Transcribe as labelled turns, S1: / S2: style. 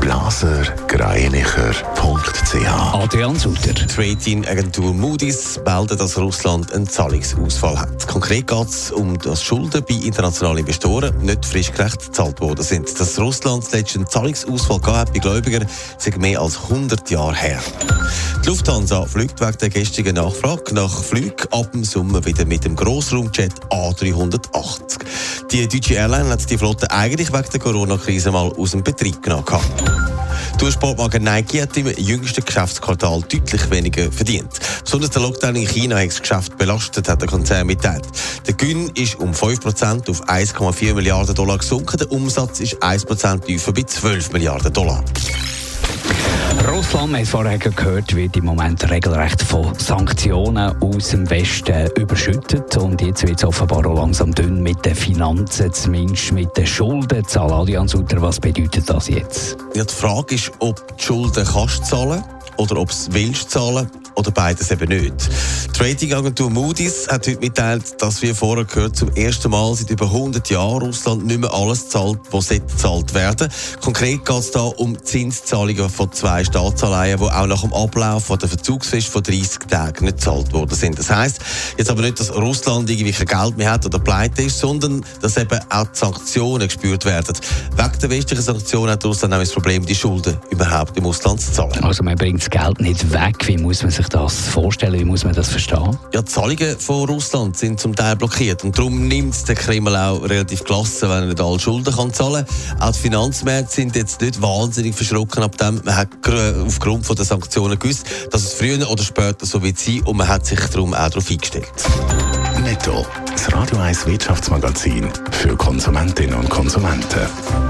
S1: blasergreinicher.ch
S2: Adrian Sutter.
S3: Die Ratingagentur Moody's meldet, dass Russland einen Zahlungsausfall hat. Konkret geht es um das Schulden bei internationalen Investoren nicht frischgerecht gezahlt worden sind. Dass Russland zuletzt einen Zahlungsausfall hat bei Gläubigern, sind mehr als 100 Jahre her. Die Lufthansa fliegt wegen der gestrigen Nachfrage nach Flügen ab dem Sommer wieder mit dem Grossraumjet A380. Die deutsche Airline hat die Flotte eigentlich wegen der Corona-Krise mal aus dem Betrieb genommen. Die Sportmarke Nike hat im jüngsten Geschäftsquartal deutlich weniger verdient. Besonders der Lockdown in China hat das Geschäft belastet, hat der Konzern mitteilt. Der Gewinn ist um 5% auf 1,4 Milliarden Dollar gesunken, der Umsatz ist 1% tiefer bei 12 Milliarden Dollar.
S2: Russland, wir haben es vorher gehört, wird im Moment regelrecht von Sanktionen aus dem Westen überschüttet. Und jetzt wird es offenbar auch langsam dünn mit den Finanzen, zumindest mit den Schulden. Adrian Sutter, was bedeutet das jetzt?
S3: Ja, die Frage ist, ob die Schulden kannst zahlen oder ob es willst zahlen oder beides eben nicht. Die Ratingagentur Moody's hat heute mitteilt, dass wir vorher gehört, zum ersten Mal seit über 100 Jahren Russland nicht mehr alles zahlt, was gezahlt werden Konkret geht es da um Zinszahlungen von zwei Staatsanleihen, die auch nach dem Ablauf der Verzugsfrist von 30 Tagen nicht gezahlt worden sind. Das heisst jetzt aber nicht, dass Russland irgendwie kein Geld mehr hat oder pleite ist, sondern dass eben auch Sanktionen gespürt werden. Wegen der westlichen Sanktionen hat Russland nämlich das Problem, die Schulden überhaupt im Ausland zu zahlen.
S2: Also man bringt das Geld nicht weg. Wie muss man sich das vorstellen? Wie muss man das verstehen?
S3: Ja, die Zahlungen von Russland sind zum Teil blockiert und darum nimmt der Kreml auch relativ gelassen, wenn er nicht alle Schulden kann zahlen kann. Auch die Finanzmärkte sind jetzt nicht wahnsinnig verschrocken ab dem. Man hat aufgrund von der Sanktionen gewusst, dass es früher oder später so wird sein und man hat sich darum auch darauf eingestellt.
S1: Netto, das Radio 1 Wirtschaftsmagazin für Konsumentinnen und Konsumenten.